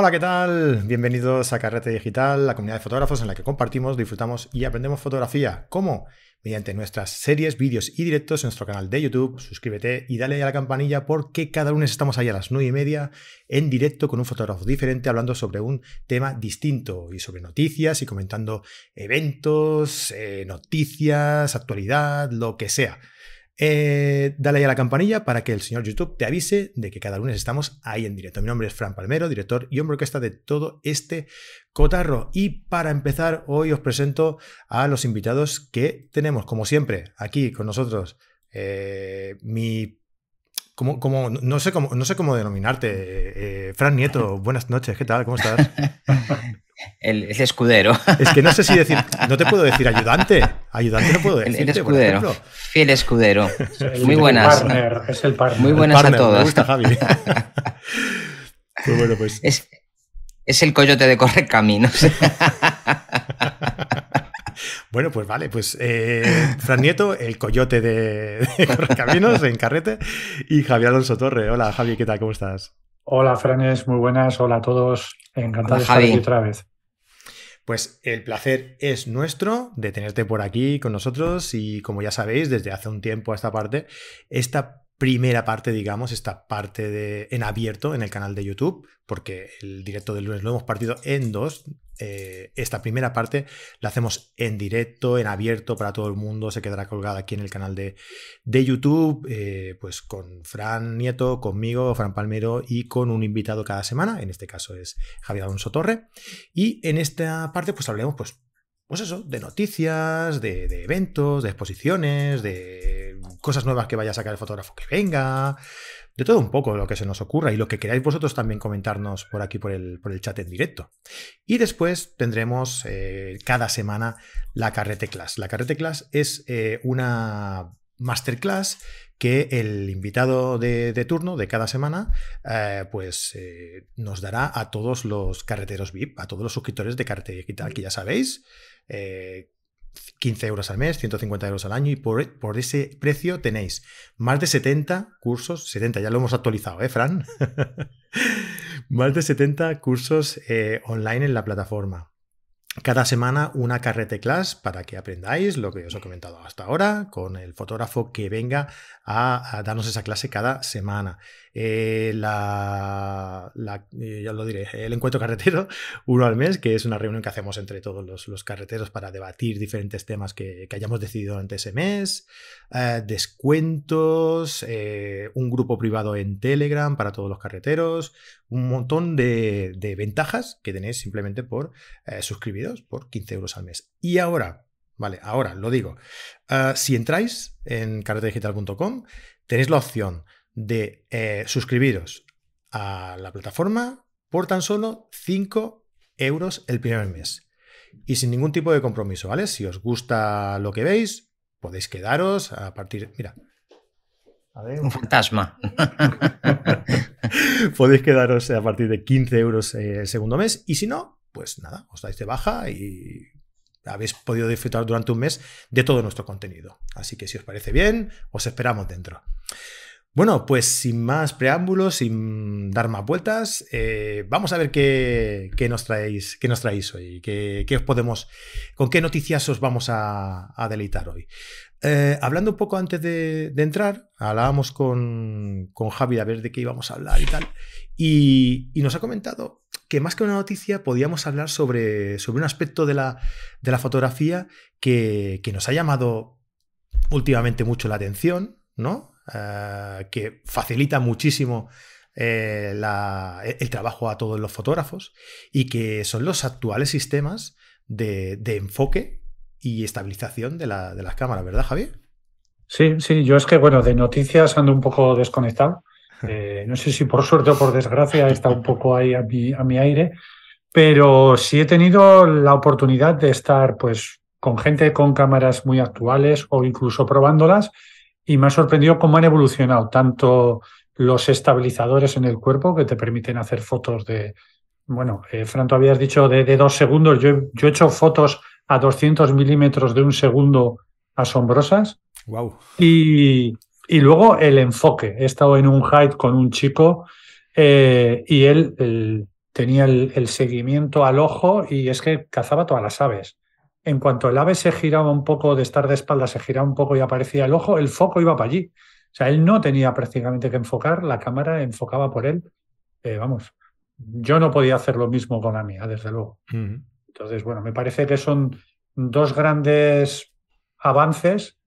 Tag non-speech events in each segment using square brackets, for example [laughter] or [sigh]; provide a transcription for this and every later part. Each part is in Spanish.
Hola, ¿qué tal? Bienvenidos a Carrete Digital, la comunidad de fotógrafos en la que compartimos, disfrutamos y aprendemos fotografía. ¿Cómo? Mediante nuestras series, vídeos y directos en nuestro canal de YouTube. Suscríbete y dale a la campanilla porque cada lunes estamos ahí a las 9 y media en directo con un fotógrafo diferente hablando sobre un tema distinto y sobre noticias y comentando eventos, eh, noticias, actualidad, lo que sea. Eh, dale ahí a la campanilla para que el señor YouTube te avise de que cada lunes estamos ahí en directo. Mi nombre es Fran Palmero, director y hombre orquesta de todo este cotarro. Y para empezar, hoy os presento a los invitados que tenemos, como siempre, aquí con nosotros. Eh, mi como, como, no, sé cómo, no sé cómo denominarte. Eh, Fran Nieto, buenas noches, ¿qué tal? ¿Cómo estás? [laughs] El, escudero. Es que no sé si decir, no te puedo decir ayudante. Ayudante no puedo decir. El, escudero. Fiel escudero. [laughs] Muy buenas. es el partner. Muy buenas a todos. Me gusta, Javi. [laughs] pues bueno, pues. Es, es el coyote de correr caminos. Bueno, pues vale, pues eh, Fran Nieto, el coyote de, de Caminos en Carrete, y Javier Alonso Torre. Hola, Javi, ¿qué tal? ¿Cómo estás? Hola, Franes, muy buenas. Hola a todos. Encantado de estar aquí otra vez. Pues el placer es nuestro de tenerte por aquí con nosotros y como ya sabéis, desde hace un tiempo a esta parte, esta primera parte, digamos, esta parte de, en abierto en el canal de YouTube, porque el directo del lunes lo hemos partido en dos. Eh, esta primera parte la hacemos en directo, en abierto para todo el mundo, se quedará colgada aquí en el canal de, de YouTube, eh, pues con Fran Nieto, conmigo, Fran Palmero y con un invitado cada semana, en este caso es Javier Alonso Torre. Y en esta parte pues hablemos pues pues eso, de noticias, de, eventos, de exposiciones, de cosas nuevas que vaya a sacar el fotógrafo que venga, de todo un poco lo que se nos ocurra y lo que queráis vosotros también comentarnos por aquí por el, por el chat en directo. Y después tendremos eh, cada semana la Carrete Class. La Carrete Class es eh, una masterclass que el invitado de, turno de cada semana eh, pues nos dará a todos los carreteros VIP, a todos los suscriptores de Carrete Digital, que ya sabéis, 15 eh, euros al mes, 150 euros al año y por, por, ese precio tenéis más de 70 cursos, 70 ya lo hemos actualizado, ¿eh, Fran? [laughs] más de 70 cursos eh, online en la plataforma. Cada semana una carrete class para que aprendáis lo que os he comentado hasta ahora con el fotógrafo que venga a, darnos esa clase cada semana. Eh, la, eh, ya lo diré, el encuentro carretero, [laughs] uno al mes, que es una reunión que hacemos entre todos los, carreteros para debatir diferentes temas que, hayamos decidido durante ese mes. Eh, descuentos, un grupo privado en Telegram para todos los carreteros, un montón de, ventajas que tenéis simplemente por suscribiros por 15 euros al mes. Y ahora, Vale, ahora lo digo. Ah, si entráis en carretedigital.com, tenéis la opción de eh, suscribiros a la plataforma por tan solo 5 euros el primer mes. Y sin ningún tipo de compromiso, ¿vale? Si os gusta lo que veis, podéis quedaros a partir. Mira. Un fantasma. [laughs] podéis quedaros a partir de 15 euros eh, el segundo mes. Y si no, pues nada, os dais de baja y habéis podido disfrutar durante un mes de todo nuestro contenido. Así que si os parece bien, os esperamos dentro. Bueno, pues sin más preámbulos, sin dar más vueltas, eh, vamos a ver qué, nos traéis, qué nos traéis hoy, qué, os podemos, con qué noticias os vamos a, deleitar hoy. Eh, hablando un poco antes de, entrar, hablábamos con, con, Javi a ver de qué íbamos a hablar y tal, y nos ha comentado que más que una noticia podíamos hablar sobre, sobre un aspecto de la, de la fotografía que, nos ha llamado últimamente mucho la atención, ¿no? Eh, que facilita muchísimo eh, el trabajo a todos los fotógrafos y que son los actuales sistemas de, enfoque y estabilización de, la, de las cámaras, ¿verdad, Javier? Sí, sí, yo es que, bueno, de noticias ando un poco desconectado. [laughs] Eh, no sé si por suerte o por desgracia está un poco ahí a mi, a mi aire, pero sí he tenido la oportunidad de estar pues con gente con cámaras muy actuales o incluso probándolas y me ha sorprendido cómo han evolucionado tanto los estabilizadores en el cuerpo que te permiten hacer fotos de, bueno, eh, Fran, tú habías dicho de, dos segundos, yo, yo, he hecho fotos a 200 milímetros de un segundo asombrosas. Wow. Y, y luego el enfoque. He estado en un hike con un chico eh, y él, tenía el, seguimiento al ojo y es que cazaba todas las aves. En cuanto el ave se giraba un poco, de estar de espalda, se giraba un poco y aparecía el ojo, el foco iba para allí. O sea, él no tenía prácticamente que enfocar, la cámara enfocaba por él. Eh, vamos, yo no podía hacer lo mismo con la mía, desde luego. Entonces, bueno, me parece que son dos grandes avances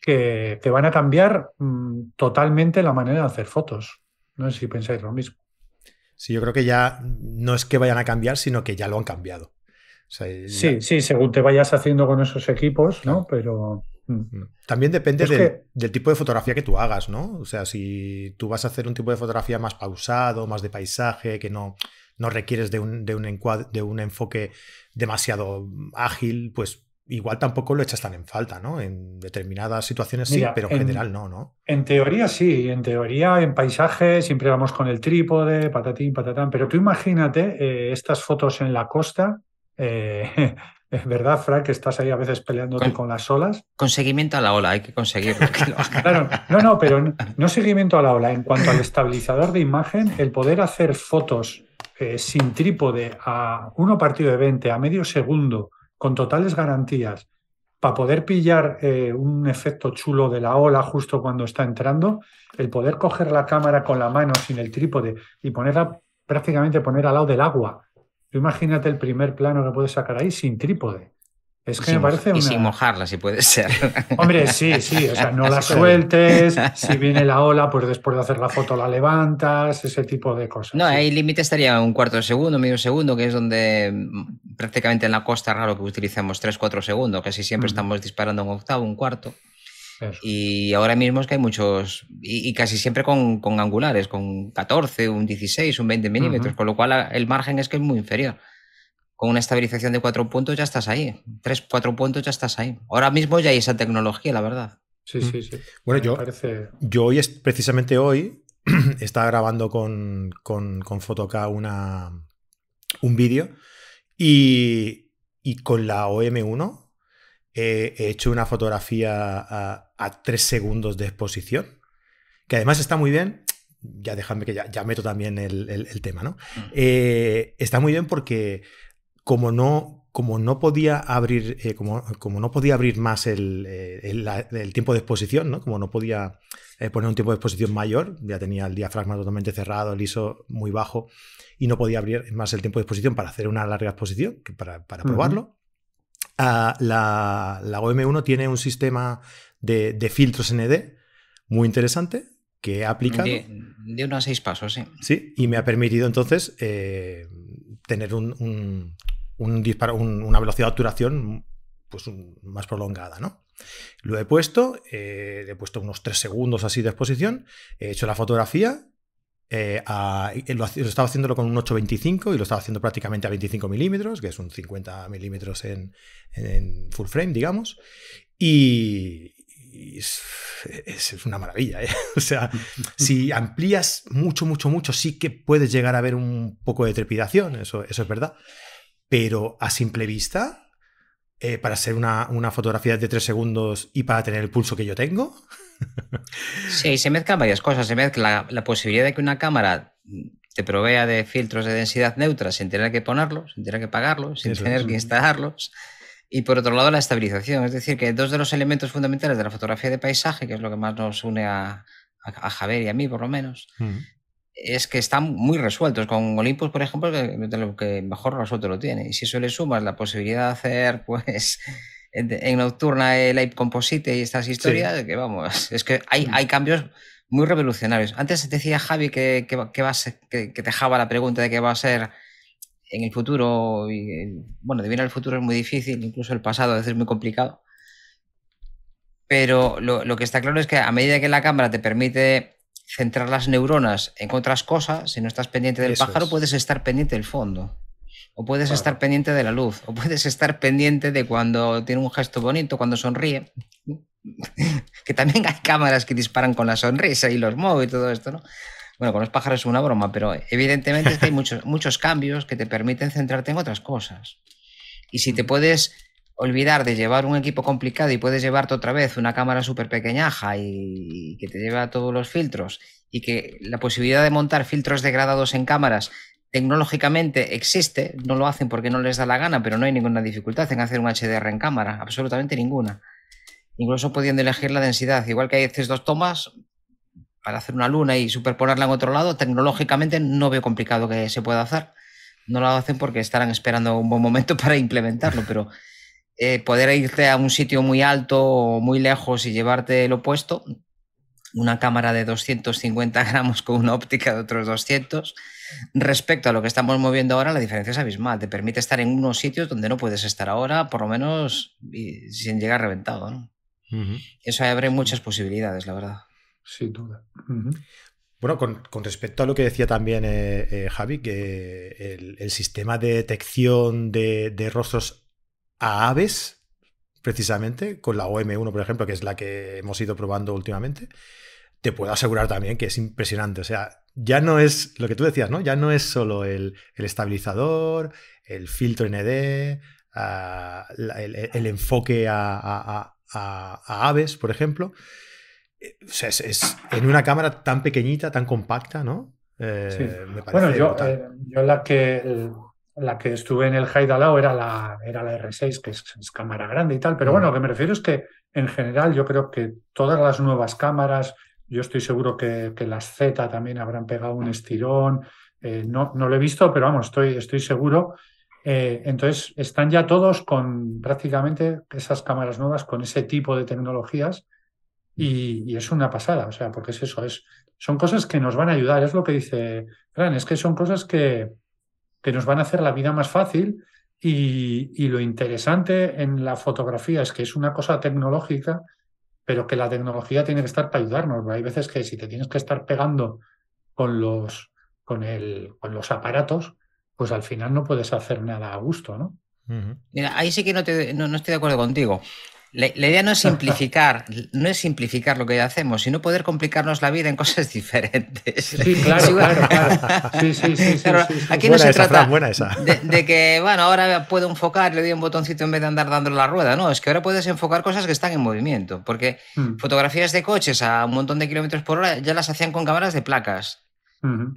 que, que van a cambiar mm, totalmente la manera de hacer fotos. No sé si pensáis lo mismo. Sí, yo creo que ya no es que vayan a cambiar, sino que ya lo han cambiado. Sí, sí, según te vayas haciendo con esos equipos, ¿no? Pero. Mm. Mm. También depende del, tipo de fotografía que tú hagas, ¿no? O sea, si tú vas a hacer un tipo de fotografía más pausado, más de paisaje, que no, no requieres de un, de un, de un enfoque demasiado ágil, pues igual tampoco lo echas tan en falta, ¿no? En determinadas situaciones sí, pero en, general no, ¿no? En teoría sí, en teoría en paisaje siempre vamos con el trípode, patatín, patatán, pero tú imagínate eh, estas fotos en la costa, eh, [laughs] es verdad, Frank, que estás ahí a veces peleándote con, las olas. Con seguimiento a la ola, hay que conseguirlo. claro, no, no, pero [laughs] no, seguimiento a la ola. En cuanto al estabilizador de imagen, el poder hacer fotos eh, sin trípode a uno partido de 20, a medio segundo, con totales garantías para poder pillar eh, un efecto chulo de la ola justo cuando está entrando, el poder coger la cámara con la mano sin el trípode y ponerla prácticamente poner al lado del agua. Imagínate el primer plano que puedes sacar ahí sin trípode. Es que me parece Y sin mojarla, si puede ser. [laughs] Hombre, sí, sí, o sea, no [laughs] la sueltes, si viene la ola, pues después de hacer la foto la levantas, ese tipo de cosas. No, ahí límite estaría un cuarto de segundo, medio segundo, que es donde mm, prácticamente en la costa raro que utilicemos 3, 4 segundos, casi siempre estamos disparando un octavo, un cuarto. Y ahora mismo es que hay muchos, y, casi siempre con, angulares, con 14, un 16, un 20 milímetros, con lo cual el margen es que es muy inferior con una estabilización de cuatro puntos ya estás ahí. Tres, cuatro puntos ya estás ahí. Ahora mismo ya hay esa tecnología, la verdad. Sí, sí, sí. Bueno, yo, yo hoy, es, precisamente hoy, [clears throat] estaba grabando con, con, con una, un vídeo y, con la OM1 he hecho una fotografía a, tres segundos de exposición, que además está muy bien. Ya déjame que ya, meto también el, tema, ¿no? Mm. Eh, está muy bien porque como no, como no podía abrir, eh, como, como, no podía abrir más el, eh, el, tiempo de exposición, ¿no? Como no podía poner un tiempo de exposición mayor, ya tenía el diafragma totalmente cerrado, el ISO muy bajo, y no podía abrir más el tiempo de exposición para hacer una larga exposición, para, para probarlo. Ah, la, la, OM1 tiene un sistema de, de, filtros ND muy interesante que he aplicado. De, de unos seis pasos, sí. Sí, y me ha permitido entonces tener un, un disparo, una velocidad de obturación pues, más prolongada, ¿no? Lo he puesto, eh, he puesto unos 3 segundos así de exposición, he hecho la fotografía, eh, lo, estaba haciéndolo con un 825 y lo estaba haciendo prácticamente a 25 milímetros, que es un 50 milímetros en, full frame, digamos, y, es, una maravilla. ¿eh? [laughs] O sea, si amplías mucho, mucho, mucho, sí que puedes llegar a ver un poco de trepidación, eso, eso es verdad. Pero a simple vista, eh, para ser una, fotografía de tres segundos y para tener el pulso que yo tengo. Sí, se mezclan varias cosas. Se mezcla la, posibilidad de que una cámara te provea de filtros de densidad neutra sin tener que ponerlos, sin tener que pagarlos, sin tener que instalarlos. Y por otro lado, la estabilización. Es decir, que dos de los elementos fundamentales de la fotografía de paisaje, que es lo que más nos une a, Javier y a mí, por lo menos, es que están muy resueltos. Con Olympus, por ejemplo, de lo que mejor resuelto lo tiene. Y si eso le sumas la posibilidad de hacer, pues, en, nocturna el Ape Composite y estas historias, que vamos, es que hay, hay cambios muy revolucionarios. Antes decía Javi que, que, que, va que, que dejaba la pregunta de qué va a ser en el futuro. Y, bueno, adivinar el futuro es muy difícil, incluso el pasado a veces es muy complicado. Pero lo, lo que está claro es que a medida que la cámara te permite centrar las neuronas en otras cosas, si no estás pendiente del pájaro, puedes estar pendiente del fondo. O puedes estar pendiente de la luz, o puedes estar pendiente de cuando tiene un gesto bonito, cuando sonríe. [laughs] que también hay cámaras que disparan con la sonrisa y los mueve y todo esto, ¿no? Bueno, con los pájaros es una broma, pero evidentemente hay muchos, [laughs] muchos cambios que te permiten centrarte en otras cosas. Y si te puedes olvidar de llevar un equipo complicado y puedes llevarte otra vez una cámara súper pequeñaja y que te lleva todos los filtros y que la posibilidad de montar filtros degradados en cámaras tecnológicamente existe, no lo hacen porque no les da la gana, pero no hay ninguna dificultad en hacer un HDR en cámara, absolutamente ninguna. Incluso pudiendo elegir la densidad, igual que hay veces dos tomas para hacer una luna y superponerla en otro lado, tecnológicamente no veo complicado que se pueda hacer. No lo hacen porque estarán esperando un buen momento [laughs] para implementarlo, pero eh, poder irte a un sitio muy alto o muy lejos y llevarte lo opuesto, una cámara de 250 [laughs] gramos con una óptica de otros 200, respecto a lo que estamos moviendo ahora, la diferencia es abismal. Te permite estar en unos sitios donde no puedes estar ahora, por lo menos sin llegar reventado. ¿no? Eso abre muchas posibilidades, la verdad. Sin duda. Bueno, con, respecto a lo que decía también eh, eh, Javi, que el, sistema de detección de, de rostros a aves, precisamente, con la OM1, por ejemplo, que es la que hemos ido probando últimamente, te puedo asegurar también que es impresionante. O sea, ya no es lo que tú decías, ¿no? Ya no es solo el, estabilizador, el filtro ND, el, enfoque a, aves, por ejemplo. Eh, o sea, es, en una cámara tan pequeñita, tan compacta, ¿no? Eh, bueno, yo, eh, yo la que la que estuve en el Haidalao era la, era la R6, que es, cámara grande y tal, pero mm. bueno, lo que me refiero es que en general yo creo que todas las nuevas cámaras, yo estoy seguro que, las Z también habrán pegado un estirón. Eh, no, no, lo he visto, pero vamos, estoy, estoy seguro. Eh, entonces, están ya todos con prácticamente esas cámaras nuevas, con ese tipo de tecnologías. Y, es una pasada, o sea, porque es eso, es, son cosas que nos van a ayudar. Es lo que dice Fran, es que son cosas que, que nos van a hacer la vida más fácil. Y, y lo interesante en la fotografía es que es una cosa tecnológica pero que la tecnología tiene que estar para ayudarnos. Hay veces que si te tienes que estar pegando con los, con el, con los aparatos, pues al final no puedes hacer nada a gusto, ¿no? Mira, ahí sí que no, te, no, estoy de acuerdo contigo. La, idea no es [laughs] simplificar, no es simplificar lo que ya hacemos, sino poder complicarnos la vida en cosas [laughs] diferentes. Sí, claro, claro, claro. Sí, sí, sí. aquí no se trata De, que, bueno, ahora puedo enfocar, le doy un botoncito en vez de andar dando la rueda. No, es que ahora puedes enfocar cosas que están en movimiento. Porque hmm. fotografías de coches a un montón de kilómetros por hora ya las hacían con cámaras de placas.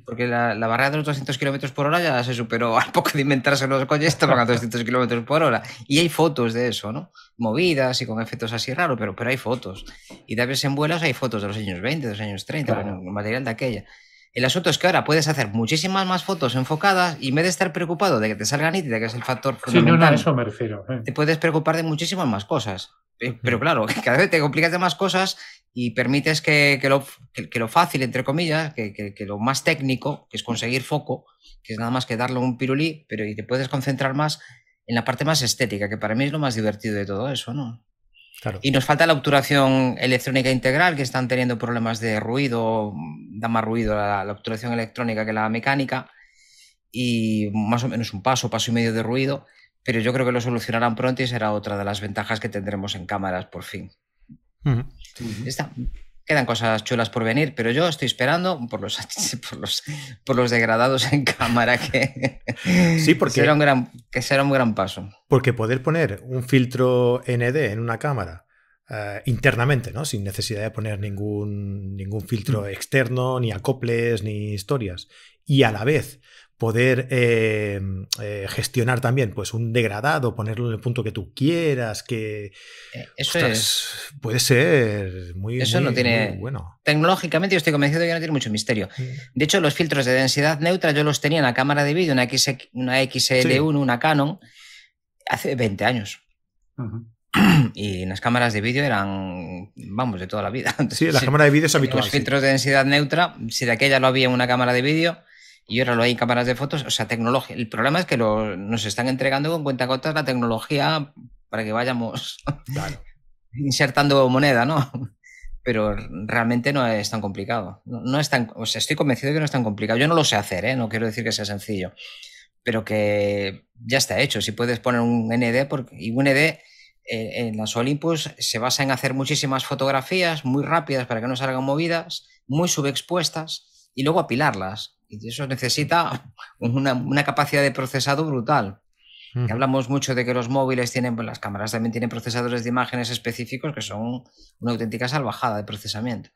Porque la, barrera de los 200 kilómetros por hora ya se superó [laughs] al poco de inventarse los coches, estaban a 200 kilómetros por hora. Y hay fotos de eso, ¿no? Movidas y con efectos así raros, pero, pero hay fotos. Y de vez en vuelas hay fotos de los años 20, de los años 30, con material de aquella. El asunto es que ahora puedes hacer muchísimas más fotos enfocadas y en vez de estar preocupado de que te salga nítida, que es el factor fundamental. Sí, no, no, eso me refiero. Eh. Te puedes preocupar de muchísimas más cosas. Pero claro, [laughs] cada vez te complicas de más cosas y permites que, lo, lo, fácil, entre comillas, que, lo más técnico, que es conseguir foco, que es nada más que darle un pirulí, pero y te puedes concentrar más en la parte más estética, que para mí es lo más divertido de todo eso, ¿no? Y nos falta la obturación electrónica integral, que están teniendo problemas de ruido, da más ruido la, la obturación electrónica que la mecánica, y más o menos un paso, paso y medio de ruido, pero yo creo que lo solucionarán pronto y será otra de las ventajas que tendremos en cámaras por fin quedan cosas chulas por venir, pero yo estoy esperando [laughs] por los, por los, degradados en cámara que, sí, porque, será un gran, que será un gran paso. Porque poder poner un filtro ND en una cámara eh, internamente, ¿no? sin necesidad de poner ningún, ningún filtro mm. externo, ni acoples, ni historias, y a la vez poder eh, eh, gestionar también pues un degradado, ponerlo en el punto que tú quieras, que eh, eso es puede ser muy, eso no tiene bueno. Tecnológicamente yo estoy convencido de que no tiene mucho misterio. Mm. De hecho, los filtros de densidad neutra yo los tenía en la cámara de vídeo, una, X, una XL1, una Canon, hace 20 años. [clears throat] Y en las cámaras de vídeo eran, vamos, de toda la vida. Sí, la [laughs] cámara de vídeo es habitual. Los filtros de densidad neutra, si de aquella lo había en una cámara de vídeo, y ahora lo hay en cámaras de fotos, o sea, tecnología. El problema es que nos están entregando con cuenta cuentagotas la tecnología para que vayamos [laughs] insertando moneda, ¿no? Pero realmente no es tan complicado. No, es tan, o sea, estoy convencido de que no es tan complicado. Yo no lo sé hacer, ¿eh? no quiero decir que sea sencillo, pero que ya está hecho. Si puedes poner un ND, porque, y un ND eh, en las Olympus se basa en hacer muchísimas fotografías muy rápidas para que no salgan movidas, muy subexpuestas y luego apilarlas. Y eso necesita una, capacidad de procesado brutal. hablamos mucho de que los móviles tienen, pues las cámaras también tienen procesadores de imágenes específicos que son una auténtica salvajada de procesamiento.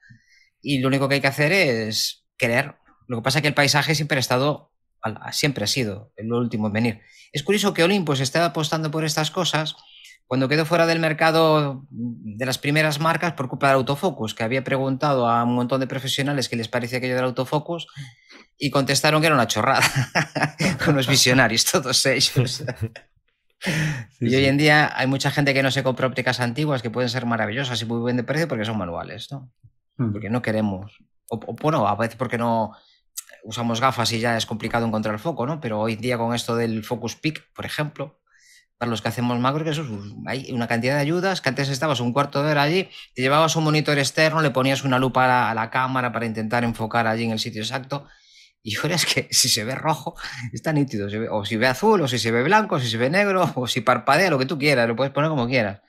Y lo único que hay que hacer es querer. Lo que pasa es que el paisaje siempre ha estado siempre ha sido el último en venir. Es curioso que Olympus esté apostando por estas cosas cuando quedó fuera del mercado de las primeras marcas por culpa del autofocus, que había preguntado a un montón de profesionales qué les parecía aquello del autofocus y contestaron que era una chorrada, [laughs] con los visionarios, todos ellos. [laughs] y hoy en día hay mucha gente que no se compra ópticas antiguas que pueden ser maravillosas y muy buen de precio porque son manuales, ¿no? Hmm. Porque no queremos, o, bueno, a veces porque no usamos gafas y ya es complicado encontrar el foco, ¿no? Pero hoy en día con esto del Focus Peak, por ejemplo, para los que hacemos macro, que eso hay una cantidad de ayudas, que antes estabas un cuarto de hora allí, te llevabas un monitor externo, le ponías una lupa a la, cámara para intentar enfocar allí en el sitio exacto. Y ahora es que [laughs] si se ve rojo, está nítido. o si ve azul, o si se ve blanco, o si se ve negro, [laughs] o si parpadea, lo que tú quieras, lo puedes poner como quieras.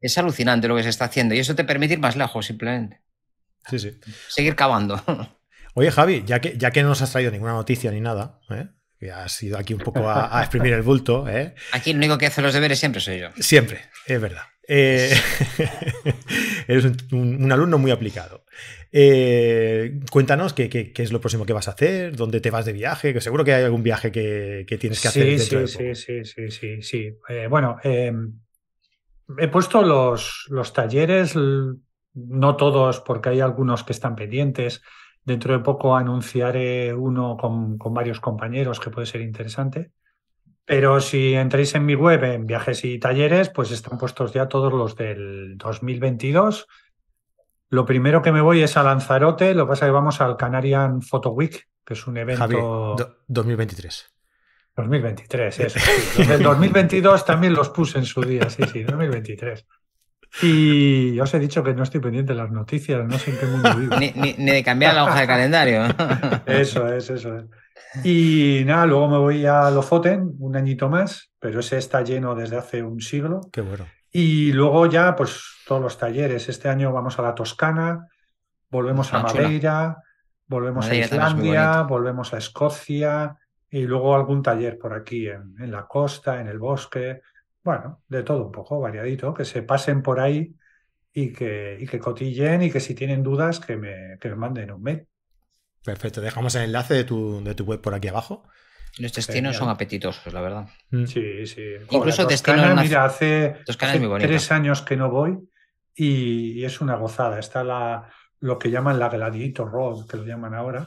Es alucinante lo que se está haciendo y eso te permite ir más lejos, simplemente. Sí, sí. Seguir cavando. [laughs] Oye, Javi, ya que, ya que no nos has traído ninguna noticia ni nada, ¿eh? Has ido aquí un poco a, exprimir el bulto. ¿eh? Aquí el único que hace los deberes siempre soy yo. Siempre, es verdad. Eh, [laughs] eres un, alumno muy aplicado. Eh, cuéntanos qué, es lo próximo que vas a hacer, dónde te vas de viaje, que seguro que hay algún viaje que, tienes que hacer. Sí, sí, sí, sí, sí, sí, bueno, em, he puesto los, los talleres, no todos, porque hay algunos que están pendientes. Dentro de poco anunciaré uno con, varios compañeros que puede ser interesante. Pero si entráis en mi web, en viajes y talleres, pues están puestos ya todos los del 2022. Lo primero que me voy es a Lanzarote, lo que pasa es que vamos al Canarian Photo Week, que es un evento... 2023. 2023, eso. Los del 2022 también los puse en su día, sí, sí, 2023. Y os he dicho que no estoy pendiente de las noticias, no sé en qué mundo vivo. Ni, de cambiar la hoja de calendario. [laughs] Eso es, eso es. Y nada, luego me voy a Lofoten un añito más, pero ese está lleno desde hace un siglo. Qué bueno. Y luego ya, pues todos los talleres. Este año vamos a la Toscana, volvemos a ah, Madeira, volvemos a Islandia, volvemos a Escocia y luego algún taller por aquí en, en la costa, en el bosque bueno, de todo un poco, variadito, que se pasen por ahí y que, y que cotillen y que si tienen dudas que me, que me manden un mail. Perfecto, dejamos el enlace de tu, de tu web por aquí abajo. Los destinos son apetitosos, la verdad. Mm. Sí, sí. Incluso destinos Mira, hace, tres años que no voy y, es una gozada. Está la, lo que llaman la Gladiator Road, que lo llaman ahora.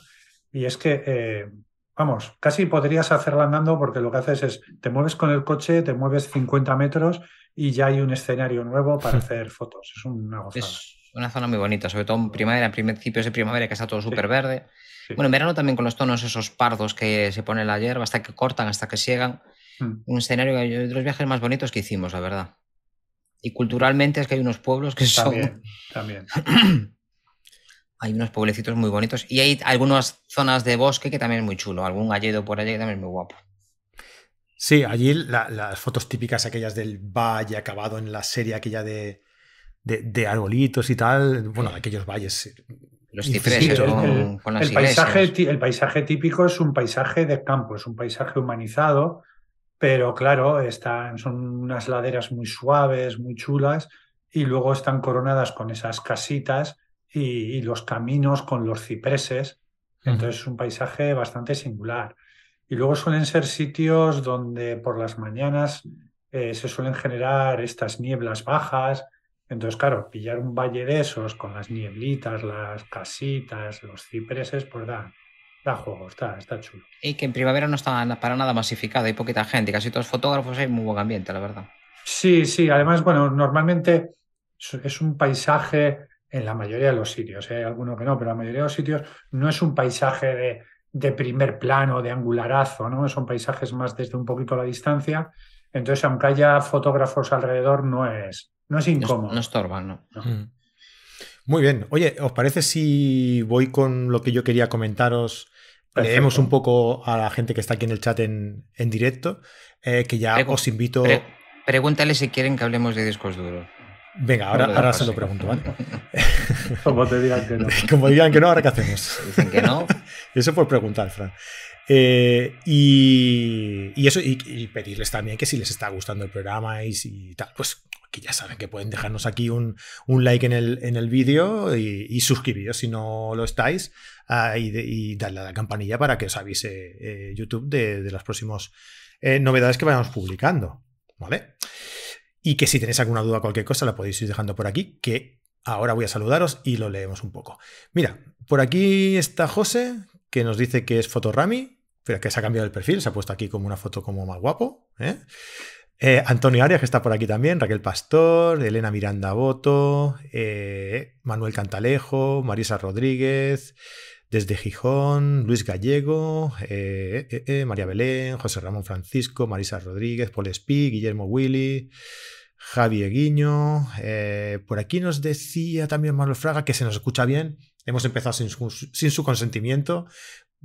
Y es que eh, vamos, casi podrías hacerla andando porque lo que haces es, te mueves con el coche, te mueves 50 metros y ya hay un escenario nuevo para [laughs] hacer fotos. Es una gozada. Es una zona muy bonita, sobre todo en primavera, en principios de primavera que está todo súper verde. Bueno, en verano también con los tonos esos pardos que se pone la hierba hasta que cortan, hasta que siegan. Mm. Un escenario de los viajes más bonitos que hicimos, la verdad. Y culturalmente es que hay unos pueblos que son... También. [clears throat] hay unos pueblecitos muy bonitos y hay algunas zonas de bosque que también es muy chulo. Algún galledo por allá que también es muy guapo. Sí, allí las fotos típicas aquellas del valle acabado en la serie aquella de, de, arbolitos y tal, bueno, aquellos valles. Eh, Los cipreses con, el, paisaje, el paisaje típico es un paisaje de campo, es un paisaje humanizado, pero claro, están, son unas laderas muy suaves, muy chulas, y luego están coronadas con esas casitas y, los caminos con los cipreses. Entonces es un paisaje bastante singular. Y luego suelen ser sitios donde por las mañanas eh, se suelen generar estas nieblas bajas. Entonces, claro, pillar un valle de esos con las nieblitas, las casitas, los cipreses, pues da, da juego, está, está chulo. Y que en primavera no está para nada masificado, hay poquita gente, casi todos fotógrafos, hay muy buen ambiente, la verdad. Sí, sí, además, bueno, normalmente es un paisaje en la mayoría de los sitios, ¿eh? hay algunos que no, pero la mayoría de los sitios no es un paisaje de, primer plano, de angularazo, ¿no? Son paisajes más desde un poquito la distancia. Entonces, aunque haya fotógrafos alrededor, no es, no es incómodo. No, estorban, ¿no? Mm. Muy bien. Oye, ¿os parece si voy con lo que yo quería comentaros? Leemos un poco a la gente que está aquí en el chat en, directo, eh, que ya os invito. pregúntale si quieren que hablemos de discos duros. Venga, ahora, ahora se lo pregunto, ¿vale? [laughs] [laughs] Como te digan que no. [laughs] Como digan que no, ¿ahora qué hacemos? Dicen que no. Eso por preguntar, Fran. Eh, y, eso, y, pedirles también que si les está gustando el programa y si tal, pues que ya saben que pueden dejarnos aquí un, like en el, en el vídeo y, suscribiros si no lo estáis ah, y, darle a la campanilla para que os avise eh, YouTube de, de, las próximas eh, novedades que vayamos publicando. ¿Vale? Y que si tenéis alguna duda o cualquier cosa la podéis ir dejando por aquí, que ahora voy a saludaros y lo leemos un poco. Mira, por aquí está José, que nos dice que es Fotorami, pero que se ha cambiado el perfil, se ha puesto aquí como una foto como más guapo. ¿eh? Eh, Antonio Arias, que está por aquí también, Raquel Pastor, Elena Miranda Boto, eh, Manuel Cantalejo, Marisa Rodríguez, desde Gijón, Luis Gallego, María Belén, José Ramón Francisco, Marisa Rodríguez, Paul Espí, Guillermo Willy, Javi Guiño. por aquí nos decía también Manuel Fraga que se nos escucha bien. Hemos empezado sin su consentimiento.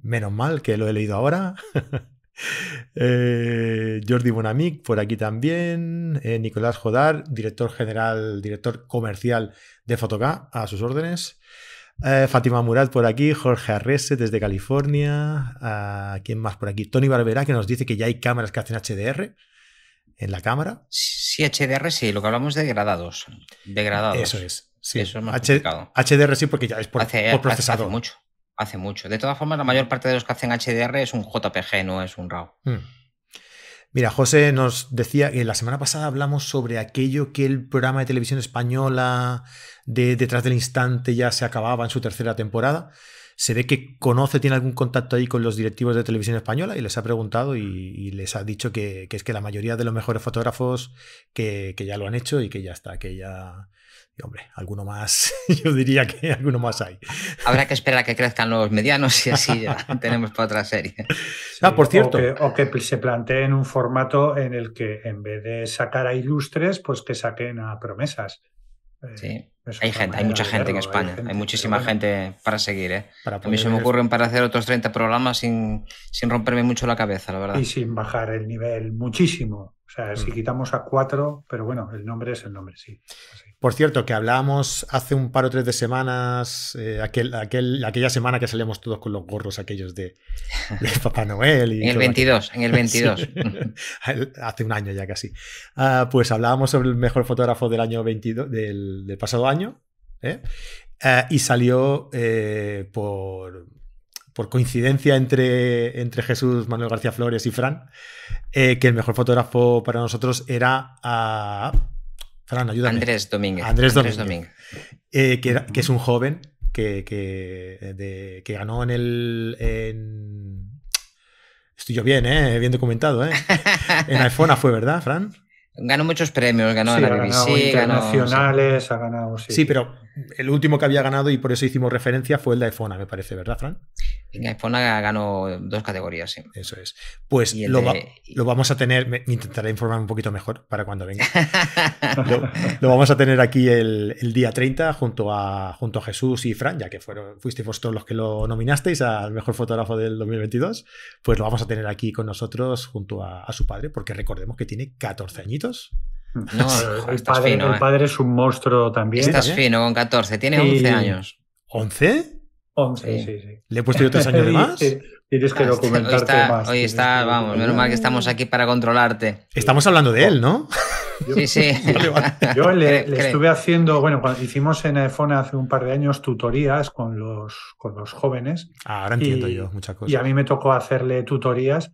Menos mal que lo he leído ahora. [laughs] Eh, Jordi Bonamic por aquí también. Eh, Nicolás Jodar, director general, director comercial de Fotoca, a sus órdenes. Eh, Fátima Murat por aquí, Jorge Arrese desde California. ¿Quién más por aquí? Tony Barbera que nos dice que ya hay cámaras que hacen HDR en la cámara. Sí, HDR sí, lo que hablamos de degradados. Degradados. Eso es. Sí. Eso es más HDR sí, porque ya es por, por procesador. Hace mucho. Hace mucho. De todas formas, la mayor parte de los que hacen HDR es un JPG, no es un RAW. Hmm. Mira, José nos decía que la semana pasada hablamos sobre aquello que el programa de televisión española de Detrás del Instante ya se acababa en su tercera temporada. Se ve que conoce, tiene algún contacto ahí con los directivos de televisión española y les ha preguntado y, les ha dicho que, es que la mayoría de los mejores fotógrafos que, que, ya lo han hecho y que ya está, que ya, hombre, alguno más, [laughs] yo diría que alguno más hay. Habrá que esperar a que crezcan los medianos y así ya [laughs] tenemos para otra serie. ah, por cierto. O que, se planteen un formato en el que en vez de sacar a ilustres, pues que saquen a promesas. Eh, sí, hay gente, hay mucha gente en España, hay, muchísima gente para seguir. ¿eh? a mí se me ocurren para hacer otros 30 programas sin, sin romperme mucho la cabeza, la verdad. Y sin bajar el nivel muchísimo. O sea, si mm. quitamos a cuatro, pero bueno, el nombre es el nombre, sí. Por cierto, que hablábamos hace un par o tres de semanas, eh, aquel, aquel, aquella semana que salíamos todos con los gorros aquellos de, [laughs] Papá Noel. Y en el 22, en el 22. [laughs] hace un año ya casi. Ah, pues hablábamos sobre el mejor fotógrafo del año 22, del, pasado año. ¿eh? Ah, y salió eh, por, por coincidencia entre, entre Jesús Manuel García Flores y Fran, que el mejor fotógrafo para nosotros era Fran, ayúdame. Andrés Domínguez. Andrés, Domínguez. Eh, que, es un joven que, que, ganó en el. Estoy yo bien, ¿eh? bien documentado. ¿eh? [laughs] En iPhone fue, ¿verdad, Fran? Ganó muchos premios, ganó en la BBC, internacionales, ha ganado. Sí. sí, pero el último que había ganado y por eso hicimos referencia fue el de iPhone, me parece, ¿verdad, Fran? En iPhone ganó dos categorías, sí. Eso es. Pues lo, lo, vamos a tener, me, intentaré informar un poquito mejor para cuando venga. [laughs] lo, vamos a tener aquí el, día 30 junto a, junto a Jesús y Fran, ya que fueron, fuisteis vosotros los que lo nominasteis al mejor fotógrafo del 2022. Pues lo vamos a tener aquí con nosotros junto a, a su padre, porque recordemos que tiene 14 añitos. No, [laughs] el, padre, el, padre, es un monstruo también. Estás ¿eh? fino con 14, tiene 11 años. ¿11? 11, sí. sí, ¿Le he puesto yo tres años de [laughs] más? Tienes que documentarte más. Hoy está, vamos, menos mal que estamos aquí para controlarte. Estamos hablando de él, ¿no? sí, sí. [laughs] Yo le, estuve haciendo, bueno, cuando hicimos en iPhone hace un par de años tutorías con los, con los jóvenes. Ah, ahora entiendo yo muchas cosas. Y a mí me tocó hacerle tutorías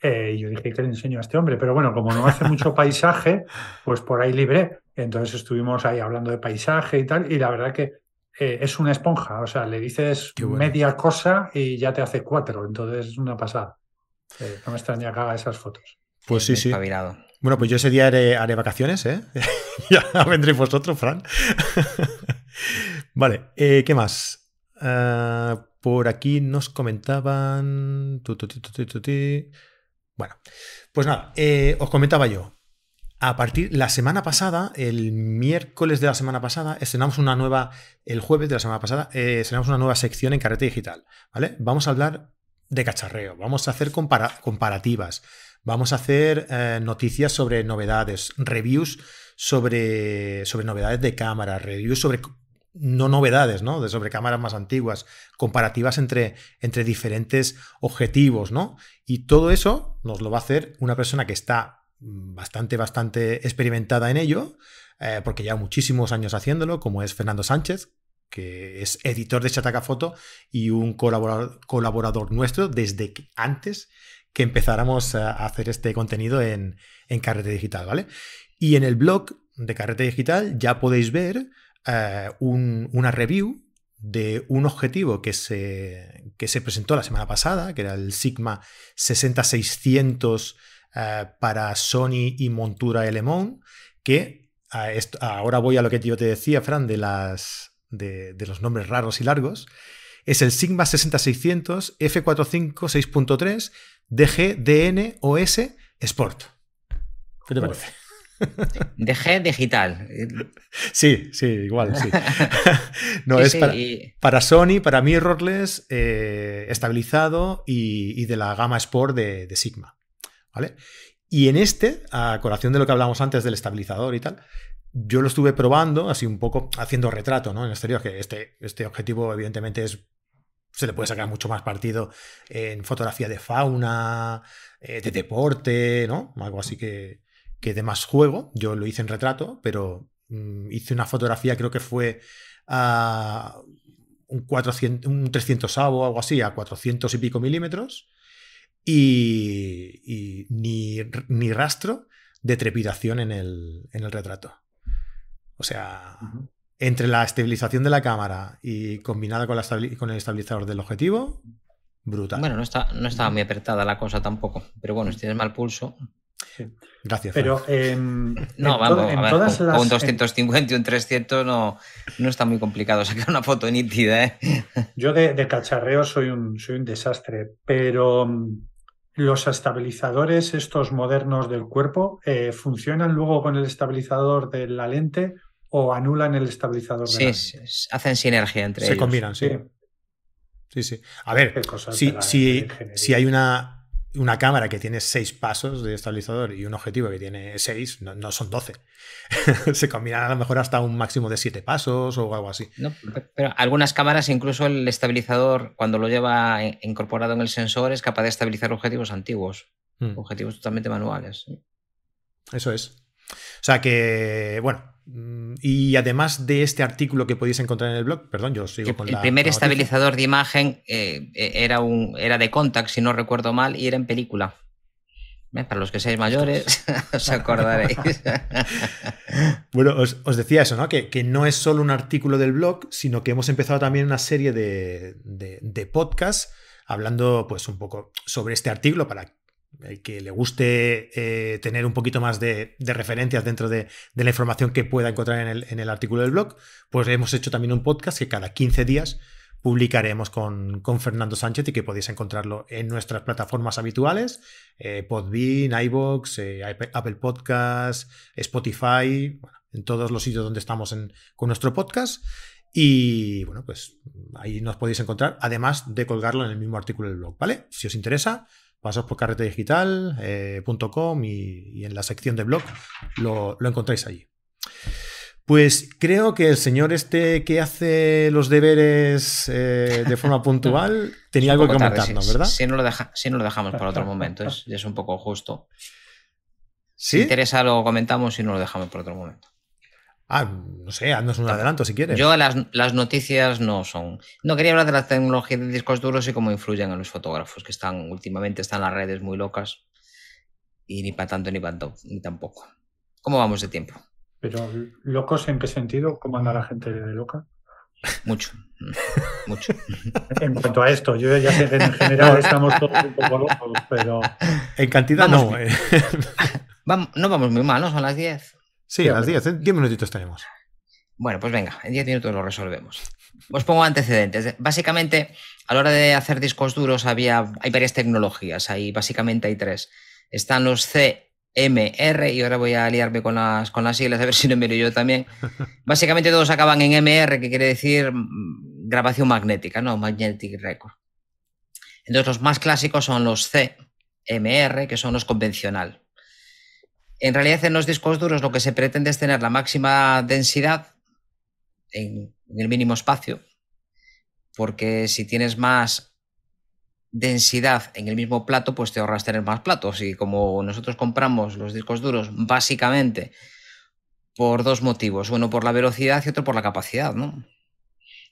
eh, y yo dije, ¿qué le enseño a este hombre? Pero bueno, como no hace mucho [laughs] paisaje, pues por ahí libre. Entonces estuvimos ahí hablando de paisaje y tal, y la verdad que eh, es una esponja, o sea, le dices media cosa y ya te hace cuatro, entonces es una pasada. Eh, no me extraña que haga esas fotos. Pues sí, sí. Bueno, pues yo ese día haré, vacaciones, ¿eh? [laughs] ya vendréis vosotros, Fran. [laughs] vale, ¿qué más? por aquí nos comentaban... Bueno, pues nada, eh, os comentaba yo. A partir la semana pasada, el miércoles de la semana pasada, estrenamos una nueva, el jueves de la semana pasada, eh, estrenamos una nueva sección en Carrete Digital. ¿Vale? Vamos a hablar de cacharreo, vamos a hacer comparativas, vamos a hacer eh, noticias sobre novedades, reviews sobre, sobre novedades de cámara, reviews sobre no novedades, ¿no? De sobre cámaras más antiguas, comparativas entre, entre diferentes objetivos, ¿no? Y todo eso nos lo va a hacer una persona que está bastante, bastante experimentada en ello, eh, porque lleva muchísimos años haciéndolo, como es Fernando Sánchez, que es editor de Chataca Foto y un colaborador, colaborador nuestro desde antes que empezáramos a hacer este contenido en, en Carrete Digital, ¿vale? Y en el blog de Carrete Digital ya podéis ver eh, una review de un objetivo que se, que se presentó la semana pasada, que era el Sigma 60600 eh, para Sony y montura Elemon, que ahora voy a lo que yo te decía, Fran, de, las, de, los nombres raros y largos. Es el Sigma 6600 F45 6.3 DG DN Sport. ¿Qué te parece? [laughs] DG digital. Sí, sí, igual, sí. [laughs] [laughs] no, es para, Sony, para mirrorless, eh, estabilizado y, de la gama Sport de, de Sigma. Y en este, a colación de lo que hablamos antes del estabilizador y tal, yo lo estuve probando, así un poco haciendo retrato, ¿no? En exterior, que este, este objetivo, evidentemente, es. Se le puede sacar mucho más partido en fotografía de fauna, eh, de deporte, ¿no? Algo así que, que de más juego. Yo lo hice en retrato, pero mm, hice una fotografía, creo que fue a un, 400, un 300 o algo así, a 400 y pico milímetros y, ni, rastro de trepidación en el, retrato. O sea, entre la estabilización de la cámara y combinada con, con el estabilizador del objetivo, brutal. Bueno, no, está, no estaba muy apretada la cosa tampoco, pero bueno, si tienes mal pulso. Gracias. Pero em, no, vamos, en todas las, un 250 y un 300 no, no está muy complicado sacar una foto nítida. ¿eh? Yo de, de, cacharreo soy un, soy un desastre, pero los estabilizadores, estos modernos del cuerpo, eh, ¿funcionan luego con el estabilizador de la lente o anulan el estabilizador de la lente? Sí, hacen sinergia entre ellos. Se combinan, sí. Sí, sí. A ver, si, si hay una, una cámara que tiene seis pasos de estabilizador y un objetivo que tiene seis, no, son doce. [laughs] Se combinan a lo mejor hasta un máximo de siete pasos o algo así. pero algunas cámaras, incluso el estabilizador, cuando lo lleva incorporado en el sensor, es capaz de estabilizar objetivos antiguos, hmm. objetivos totalmente manuales. Eso es. O sea que, bueno, Mm, y además de este artículo que podéis encontrar en el blog, perdón, yo sigo con el primer estabilizador de imagen eh, eh, era, un, era de Contact, si no recuerdo mal, y era en película. Para los que seáis mayores, [laughs] os acordaréis. [laughs] bueno, os, decía eso, ¿no? Que, no es solo un artículo del blog, sino que hemos empezado también una serie de, de, de podcasts hablando pues un poco sobre este artículo para el que le guste eh, tener un poquito más de, referencias dentro de, la información que pueda encontrar en el, artículo del blog, pues hemos hecho también un podcast que cada 15 días publicaremos con, Fernando Sánchez y que podéis encontrarlo en nuestras plataformas habituales, eh, Podbean, iVoox, eh, Apple Podcasts, Spotify, en todos los sitios donde estamos con nuestro podcast. Y bueno, pues ahí nos podéis encontrar, además de colgarlo en el mismo artículo del blog, ¿vale? Si os interesa, pasaos por carretedigital.com eh, y, en la sección de blog lo, encontráis allí. Pues creo que el señor este que hace los deberes eh, de forma [laughs] puntual tenía algo que comentarnos, ¿verdad? Si, no lo si no lo dejamos para otro momento, es, [laughs] es un poco justo. Si interesa lo comentamos y no lo dejamos para otro momento. Ah, no sé, haznos un adelanto si quieres. Yo las, las, noticias no son. No quería hablar de la tecnología de discos duros y cómo influyen en los fotógrafos, que están últimamente están las redes muy locas. Y ni para tanto ni para ni tampoco. ¿Cómo vamos de tiempo? Pero locos en qué sentido? ¿Cómo anda la gente de loca? Mucho, [laughs] mucho. En cuanto a esto, yo ya sé que en general estamos todos un poco locos, pero. En cantidad no. Eh. no vamos muy mal, ¿no? Son las 10. Sí, a las 10, 10 minutitos tenemos. Bueno, pues venga, en 10 minutos lo resolvemos. Os pongo antecedentes. Básicamente, a la hora de hacer discos duros había, hay varias tecnologías, hay, básicamente hay tres. Están los CMR, y ahora voy a liarme con las, con las siglas a ver si no miro yo también. [laughs] Básicamente todos acaban en MR, que quiere decir mm, grabación magnética, ¿no? Magnetic Record. Entonces los más clásicos son los CMR, que son los convencional. En realidad, en los discos duros lo que se pretende es tener la máxima densidad en, el mínimo espacio, porque si tienes más densidad en el mismo plato, pues te ahorras tener más platos. Y como nosotros compramos los discos duros básicamente por dos motivos, uno por la velocidad y otro por la capacidad, ¿no?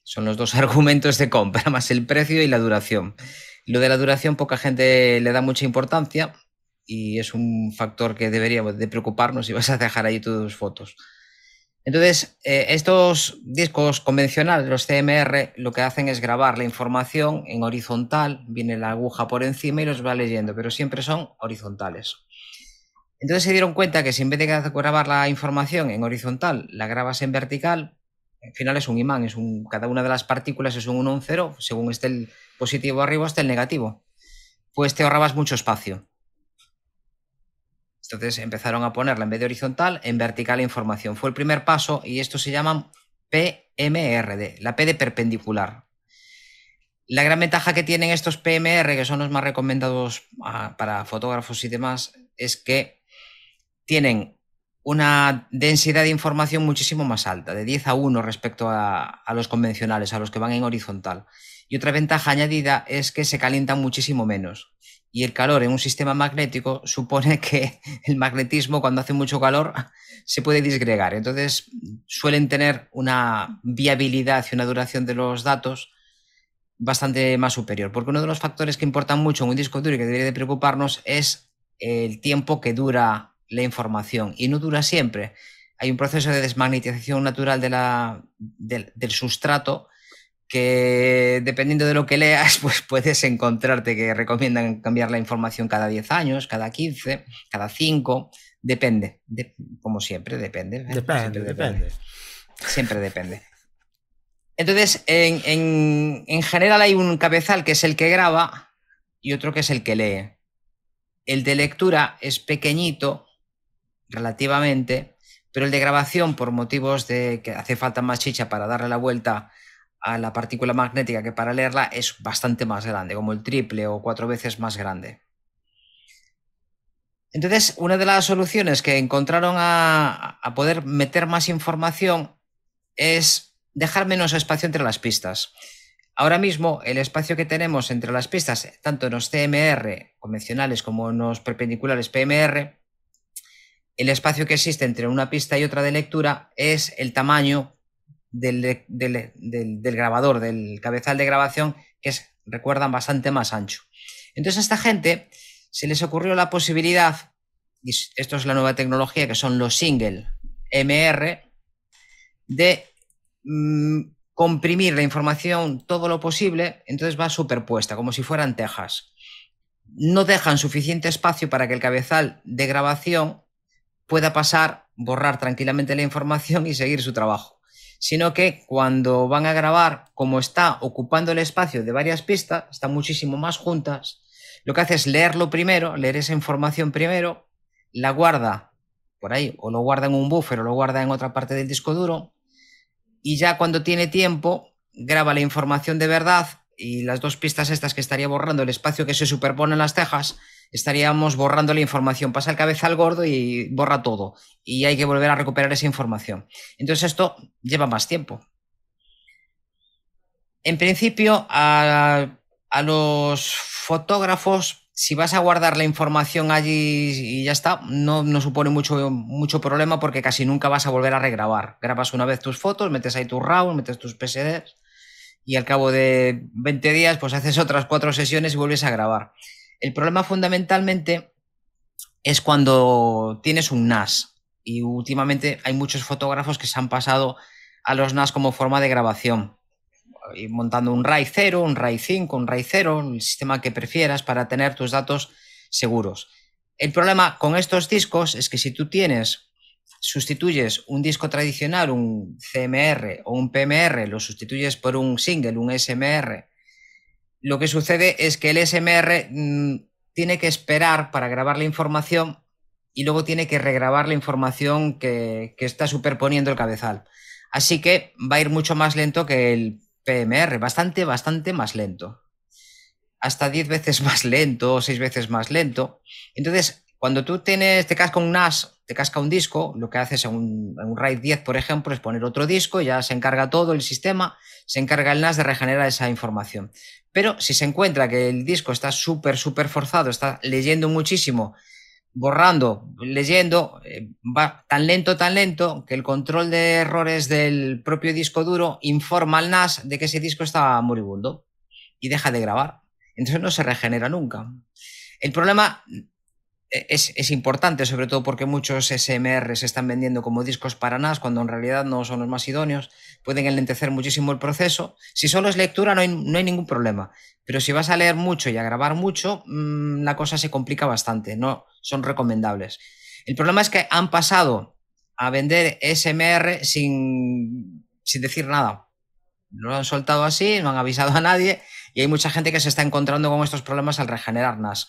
Son los dos [laughs] argumentos de compra, más el precio y la duración. Lo de la duración poca gente le da mucha importancia y es un factor que deberíamos de preocuparnos si vas a dejar ahí tus fotos. Entonces, eh, estos discos convencionales, los CMR, lo que hacen es grabar la información en horizontal, viene la aguja por encima y los va leyendo, pero siempre son horizontales. Entonces se dieron cuenta que si en vez de grabar la información en horizontal, la grabas en vertical, al final es un imán, es un, cada una de las partículas es un 1 o un 0, según esté el positivo arriba, esté el negativo. Pues te ahorrabas mucho espacio. Entonces empezaron a ponerla en vez de horizontal, en vertical la información. Fue el primer paso y esto se llama PMRD, la P de perpendicular. La gran ventaja que tienen estos PMR, que son los más recomendados ah, para fotógrafos y demás, es que tienen una densidad de información muchísimo más alta, de 10 a 1 respecto a, los convencionales, a los que van en horizontal. Y otra ventaja añadida es que se calientan muchísimo menos y el calor en un sistema magnético [laughs] supone que el magnetismo cuando hace mucho calor [laughs] se puede disgregar. Entonces suelen tener una viabilidad y una duración de los datos bastante más superior. Porque uno de los factores que importan mucho en un disco duro y que debería de preocuparnos es el tiempo que dura la información. Y no dura siempre. Hay un proceso de desmagnetización natural del sustrato que dependiendo de lo que leas, [laughs] pues puedes encontrarte que recomiendan cambiar la información cada 10 años, cada 15, cada 5, depende, como siempre, depende. ¿eh? Depende, depende, Siempre depende. Entonces, en, en general hay un cabezal que es el que graba y otro que es el que lee. El de lectura es pequeñito, relativamente, pero el de grabación, por motivos de que hace falta más chicha para darle la vuelta a la partícula magnética que para leerla es bastante más grande, como el triple o cuatro veces más grande. Entonces, una de las soluciones que encontraron a, poder meter más información es dejar menos espacio entre las pistas. Ahora mismo, el espacio que tenemos entre las pistas, tanto en los CMR convencionales como en los perpendiculares PMR, el espacio que existe entre una pista y otra de lectura es el tamaño del, grabador, del cabezal de grabación, que es, recuerdan, bastante más ancho. Entonces a esta gente se les ocurrió la posibilidad, y esto es la nueva tecnología, que son los single MR, de mm, comprimir la información todo lo posible, entonces va superpuesta, como si fueran tejas. No dejan suficiente espacio para que el cabezal de grabación pueda pasar, borrar tranquilamente la información y seguir su trabajo sino que cuando van a grabar, como está ocupando el espacio de varias pistas, están muchísimo más juntas, lo que hace es leerlo primero, leer esa información primero, la guarda por ahí, o lo guarda en un buffer o lo guarda en otra parte del disco duro, y ya cuando tiene tiempo, graba la información de verdad y las dos pistas estas que estaría borrando, el espacio que se superpone en las tejas, estaríamos borrando la información. Pasa el cabezal gordo y borra todo. Y hay que volver a recuperar esa información. Entonces esto lleva más tiempo. En principio, a, los fotógrafos, si vas a guardar la información allí y ya está, no, no supone mucho, mucho problema porque casi nunca vas a volver a regrabar. Grabas una vez tus fotos, metes ahí tu RAW, metes tus PSDs y al cabo de 20 días pues haces otras cuatro sesiones y vuelves a grabar. El problema fundamentalmente es cuando tienes un NAS y últimamente hay muchos fotógrafos que se han pasado a los NAS como forma de grabación, y montando un RAID 0, un RAID 5, un RAID 0, el sistema que prefieras para tener tus datos seguros. El problema con estos discos es que si tú tienes, sustituyes un disco tradicional, un CMR o un PMR, lo sustituyes por un single, un SMR, lo que sucede es que el SMR mm, tiene que esperar para grabar la información y luego tiene que regrabar la información que, está superponiendo el cabezal. Así que va a ir mucho más lento que el PMR, bastante, bastante más lento. Hasta 10 veces [laughs] más lento o 6 veces más lento. Entonces, cuando tú tienes, te casco un NAS te casca un disco, lo que haces en un, RAID 10, por ejemplo, es poner otro disco, ya se encarga todo el sistema, se encarga el NAS de regenerar esa información. Pero si se encuentra que el disco está súper, súper forzado, está leyendo muchísimo, borrando, leyendo, eh, va tan lento, tan lento, que el control de errores del propio disco duro informa al NAS de que ese disco está moribundo y deja de grabar. Entonces no se regenera nunca. El problema es, importante, sobre todo porque muchos SMR se están vendiendo como discos para NAS cuando en realidad no son los más idóneos, pueden enlentecer muchísimo el proceso. Si solo es lectura no hay, ningún problema, pero si vas a leer mucho y a grabar mucho, mm, la cosa se complica bastante, no son recomendables. El problema es que han pasado a vender SMR sin, sin decir nada. Lo han soltado así, no han avisado a nadie y hay mucha gente que se está encontrando con estos problemas al regenerar NAS.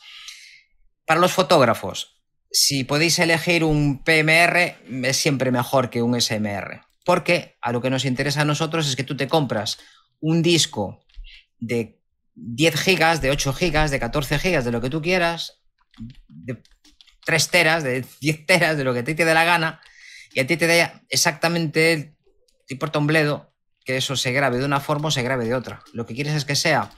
Para los fotógrafos, si podéis elegir un PMR, es siempre mejor que un SMR. Porque a lo que nos interesa a nosotros es que tú te compras un disco de 10 gigas, de 8 gigas, de 14 gigas, de lo que tú quieras, de 3 teras, de 10 teras, de lo que a ti te dé la gana, y a ti te da exactamente, te importa un bledo, que eso se grabe de una forma o se grabe de otra. Lo que quieres es que sea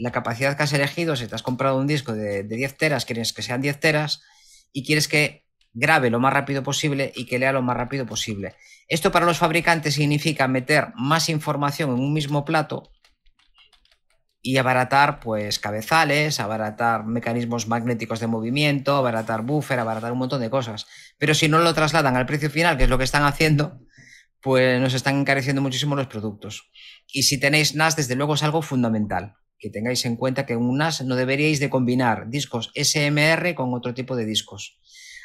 la capacidad que has elegido, si te has comprado un disco de, 10 teras, quieres que sean 10 teras y quieres que grabe lo más rápido posible y que lea lo más rápido posible. Esto para los fabricantes significa meter más información en un mismo plato y abaratar pues cabezales, abaratar mecanismos magnéticos de movimiento, abaratar buffer, abaratar un montón de cosas. Pero si no lo trasladan al precio final, que es lo que están haciendo, pues nos están encareciendo muchísimo los productos. Y si tenéis NAS, desde luego es algo fundamental que tengáis en cuenta que en un NAS no deberíais de combinar discos SMR con otro tipo de discos.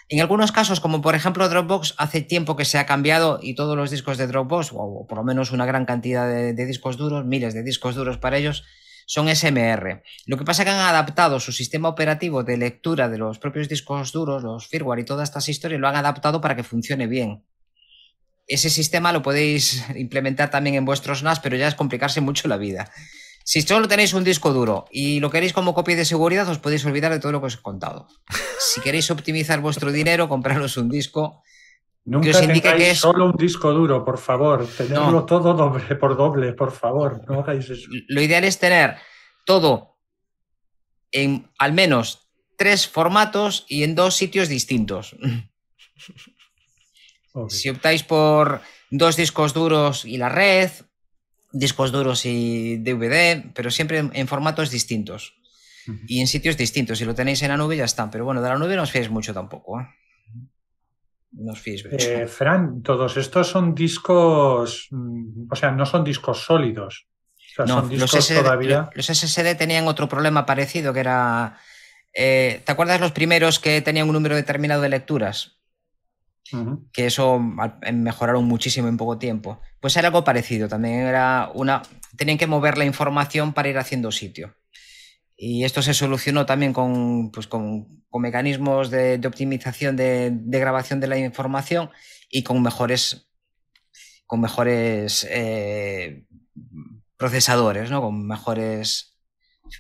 En algunos casos, como por ejemplo Dropbox, hace tiempo que se ha cambiado y todos los discos de Dropbox, o por lo menos una gran cantidad de, discos duros, miles de discos duros para ellos, son SMR. Lo que pasa es que han adaptado su sistema operativo de lectura de los propios discos duros, los firmware y todas estas historias, lo han adaptado para que funcione bien. Ese sistema lo podéis [laughs] implementar también en vuestros NAS, pero ya es complicarse mucho la vida. Si solo tenéis un disco duro y lo queréis como copia de seguridad, os podéis olvidar de todo lo que os he contado. Si queréis optimizar vuestro dinero, compraros un disco. Nunca que os indique que es solo un disco duro, por favor. Tenerlo todo doble por doble, por favor. No hagáis eso. Lo ideal es tener todo en al menos tres formatos y en dos sitios distintos. Si optáis por dos discos duros y la red, discos duros y DVD, pero siempre en, formatos distintos y en sitios distintos. Si lo tenéis en la nube ya está, pero bueno, de la nube no os fiéis mucho tampoco. ¿eh? No os fiéis mucho. Eh, Fran, todos estos son discos, mm, o sea, no son discos sólidos. no, son discos los, SSD, todavía... los SSD tenían otro problema parecido que era... Eh, ¿Te acuerdas los primeros que tenían un número determinado de lecturas? Que eso mejoraron muchísimo en poco tiempo. Pues era algo parecido, también era una... Tenían que mover la información para ir haciendo sitio. Y esto se solucionó también con, pues con, mecanismos de, optimización de, grabación de la información y con mejores, con mejores eh, procesadores, ¿no? con, mejores,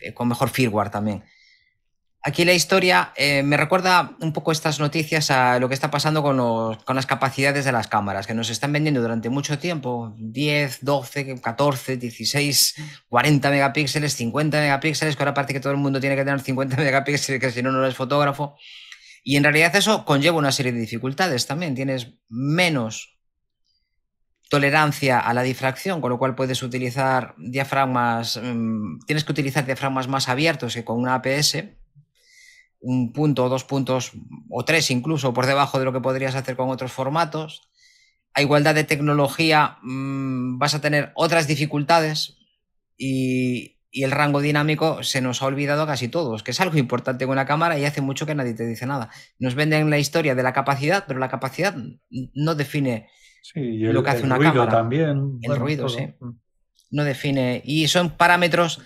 eh, con mejor firmware también. Aquí la historia eh, me recuerda un poco estas noticias a lo que está pasando con, las capacidades de las cámaras, que nos están vendiendo durante mucho tiempo, 10, 12, 14, 16, 40 megapíxeles, 50 megapíxeles, que ahora parece que todo el mundo tiene que tener 50 [laughs] megapíxeles, que si no, no es fotógrafo. Y en realidad eso conlleva una serie de dificultades también. Tienes menos tolerancia a la difracción, con lo cual puedes utilizar diafragmas, mm, tienes que utilizar diafragmas más abiertos que con una APS un punto o dos puntos o tres incluso por debajo de lo que podrías hacer con otros formatos. A igualdad de tecnología mm, vas a tener otras dificultades y, el rango dinámico se nos ha olvidado casi todos, que es algo importante en una cámara y hace mucho que nadie te dice nada. Nos venden la historia de la capacidad, pero la capacidad no define lo que hace una cámara. También. El ruido, sí. No define. Y son parámetros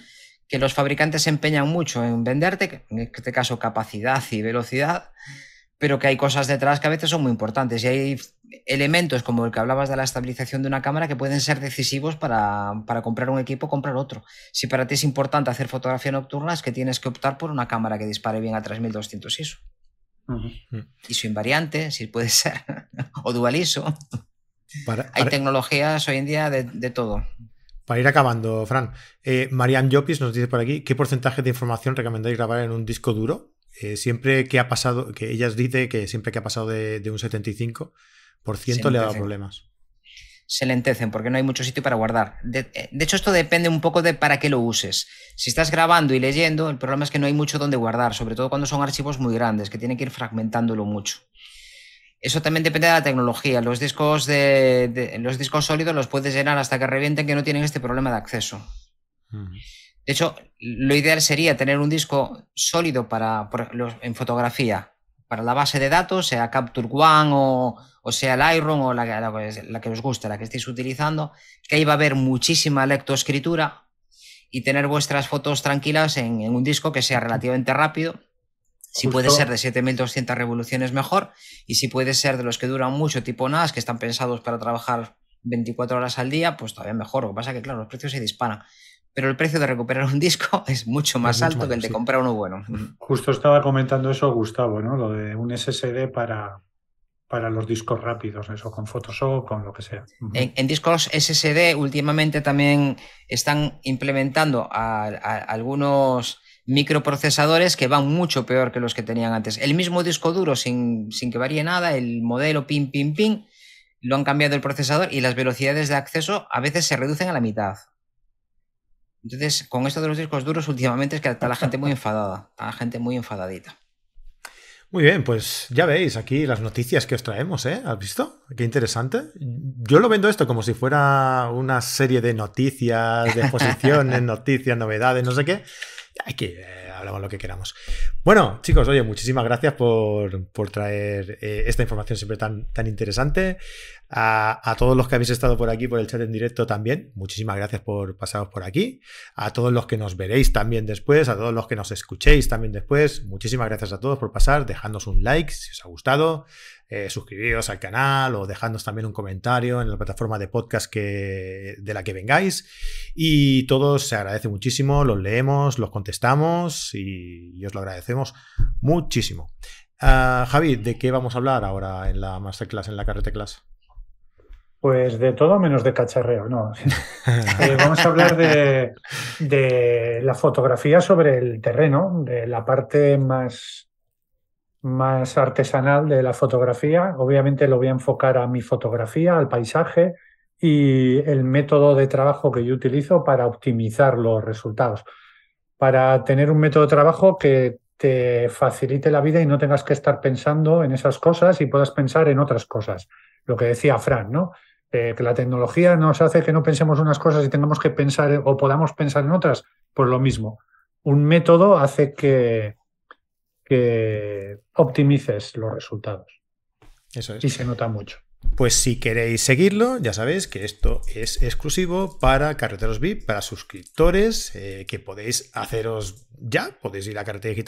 que los fabricantes se empeñan mucho en venderte, en este caso capacidad y velocidad, pero que hay cosas detrás que a veces son muy importantes y hay elementos como el que hablabas de la estabilización de una cámara que pueden ser decisivos para, comprar un equipo o comprar otro. Si para ti es importante hacer fotografía nocturna es que tienes que optar por una cámara que dispare bien a 3200 ISO. ISO invariante, si puede ser, [laughs] o dual ISO. Hay tecnologías hoy en día de, todo. Para ir acabando, Fran, eh, Marian Llopis nos dice por aquí, ¿qué porcentaje de información recomendáis grabar en un disco duro? Eh, siempre que ha pasado, que ellas dice que siempre que ha pasado de, un 75% le ha dado problemas se lentecen porque no hay mucho sitio para guardar. Eh, de, hecho, esto depende un poco de para qué lo uses. Si estás grabando y leyendo, el problema es que no hay mucho donde guardar, sobre todo cuando son archivos muy grandes, que tienen que ir fragmentándolo mucho. Eso también depende de la tecnología. Los discos, de, los discos sólidos los puedes llenar hasta que revienten que no tienen este problema de acceso. De hecho, lo ideal sería tener un disco sólido para, en fotografía, para la base de datos, sea Capture One o, o sea el Iron o la, la, que os guste, la que estéis utilizando, que ahí va a haber muchísima lectoescritura y tener vuestras fotos tranquilas en, un disco que sea relativamente rápido. Si puede ser de 7200 revoluciones mejor y si puede ser de los que duran mucho tipo NAS, que están pensados para trabajar 24 horas al día, pues todavía mejor. Lo que pasa es que, claro, los precios se disparan pero el precio de recuperar un [laughs] disco es mucho más alto que el de comprar uno bueno. Justo estaba comentando eso Gustavo, ¿no? Lo de un SSD para, para los discos rápidos, eso con Photoshop, con lo que sea. En, discos SSD últimamente también están implementando algunos microprocesadores que van mucho peor que los que tenían antes. El mismo disco duro sin, sin que varíe nada, el modelo pin, pin, pin, lo han cambiado el procesador y las velocidades de acceso a veces se reducen a la mitad. Entonces, con esto de los discos duros, últimamente es que está la gente muy enfadada, está la gente muy enfadadita. Muy bien, pues ya veis aquí las noticias que os traemos, ¿eh? ¿Has visto? Qué interesante. Yo lo vendo esto como si fuera una serie de noticias, de exposiciones, [laughs] noticias, novedades, no sé qué. Hay que eh, hablamos lo que queramos. Bueno, chicos, oye, muchísimas gracias por, traer eh, esta información siempre tan, tan interesante. A, todos los que habéis estado por aquí, por el chat en directo también, muchísimas gracias por pasaros por aquí. A todos los que nos veréis también después, a todos los que nos escuchéis también después, muchísimas gracias a todos por pasar, dejadnos un like si os ha gustado, eh, suscribiros al canal o dejadnos también un comentario en la plataforma de podcast que, de la que vengáis. Y todos se agradece muchísimo, los leemos, los contestamos y, os lo agradecemos muchísimo. Uh, Javi, ¿de qué vamos a hablar ahora en la masterclass, en la carrete class? Pues de todo menos de cacharreo, no. [laughs] Eh, vamos a hablar de, la fotografía sobre el terreno, de la parte más, más artesanal de la fotografía. Obviamente lo voy a enfocar a mi fotografía, al paisaje y el método de trabajo que yo utilizo para optimizar los resultados. Para tener un método de trabajo que te facilite la vida y no tengas que estar pensando en esas cosas y puedas pensar en otras cosas. Lo que decía Fran, ¿no? Eh, que la tecnología nos hace que no pensemos unas cosas y tengamos que pensar o podamos pensar en otras, pues lo mismo. Un método hace que, que optimices los resultados. Eso es. Y se nota mucho. Pues si queréis seguirlo, ya sabéis que esto es exclusivo para Carreteros VIP, para suscriptores, eh, que podéis haceros ya, podéis ir a Carretera Digital